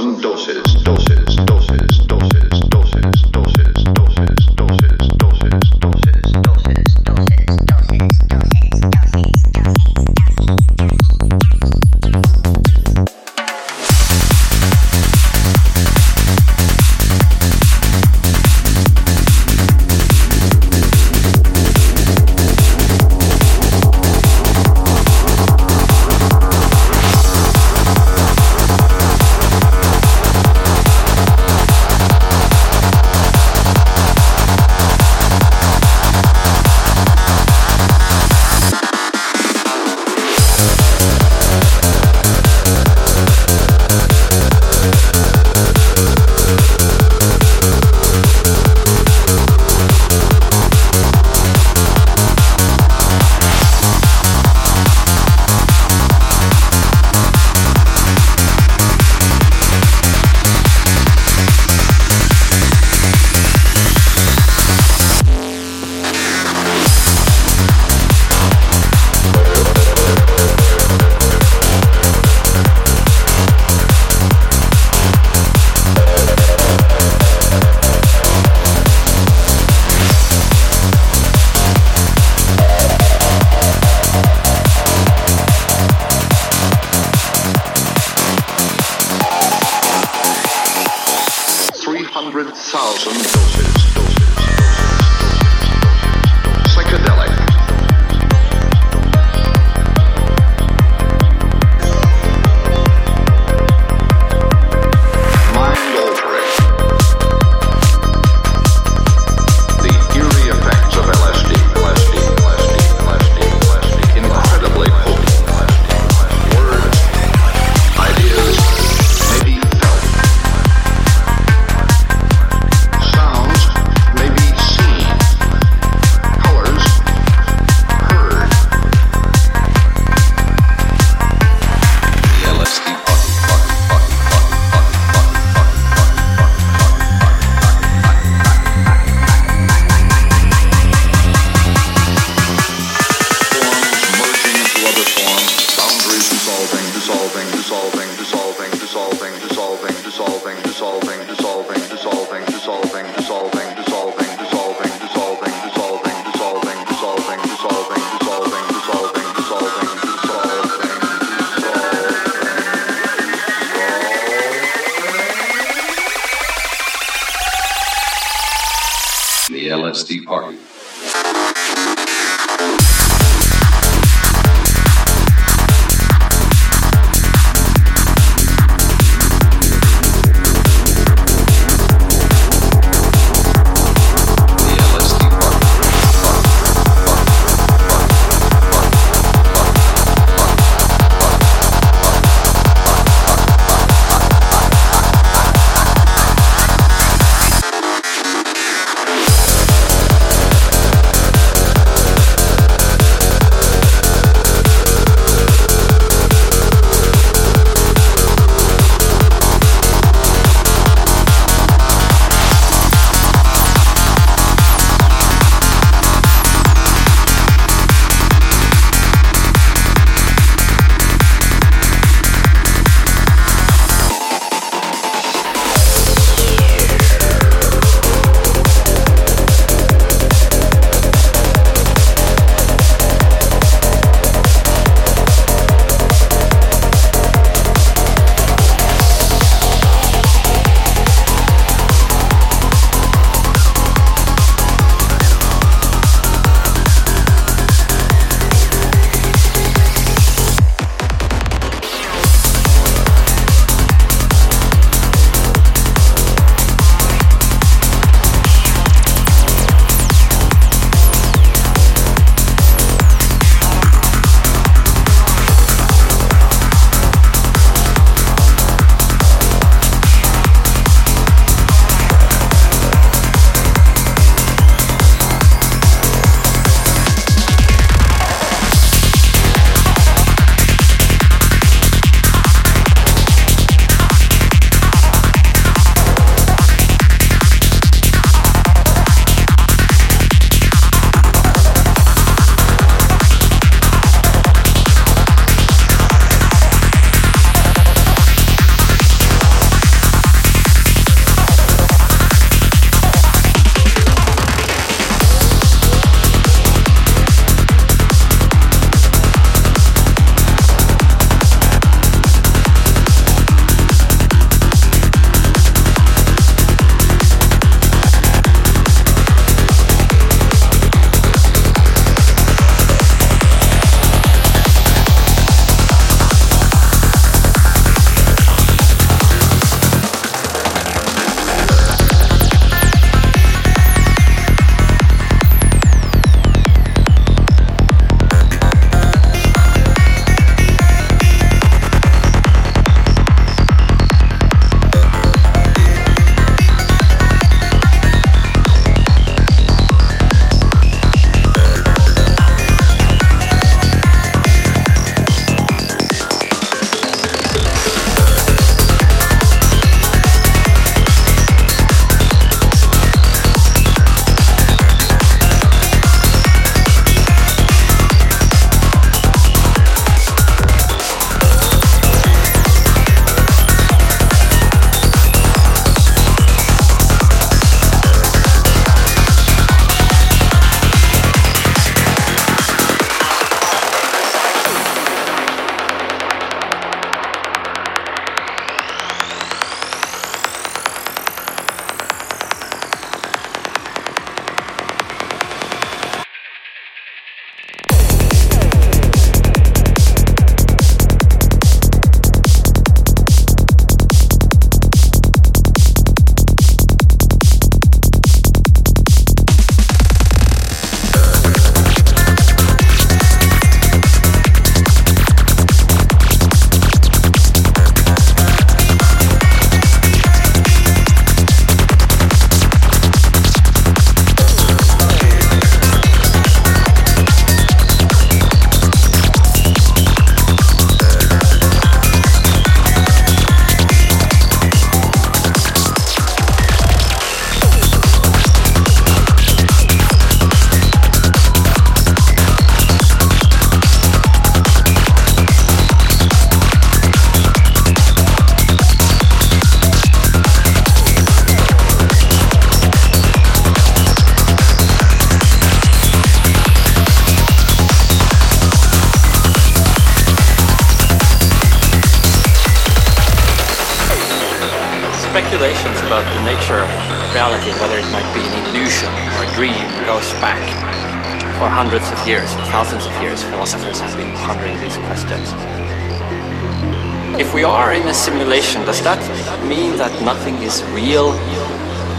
son 12.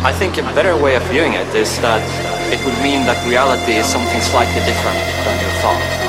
I think a better way of viewing it is that it would mean that reality is something slightly different than your thought.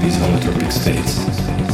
These holotropic states.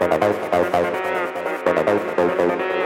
Thank you.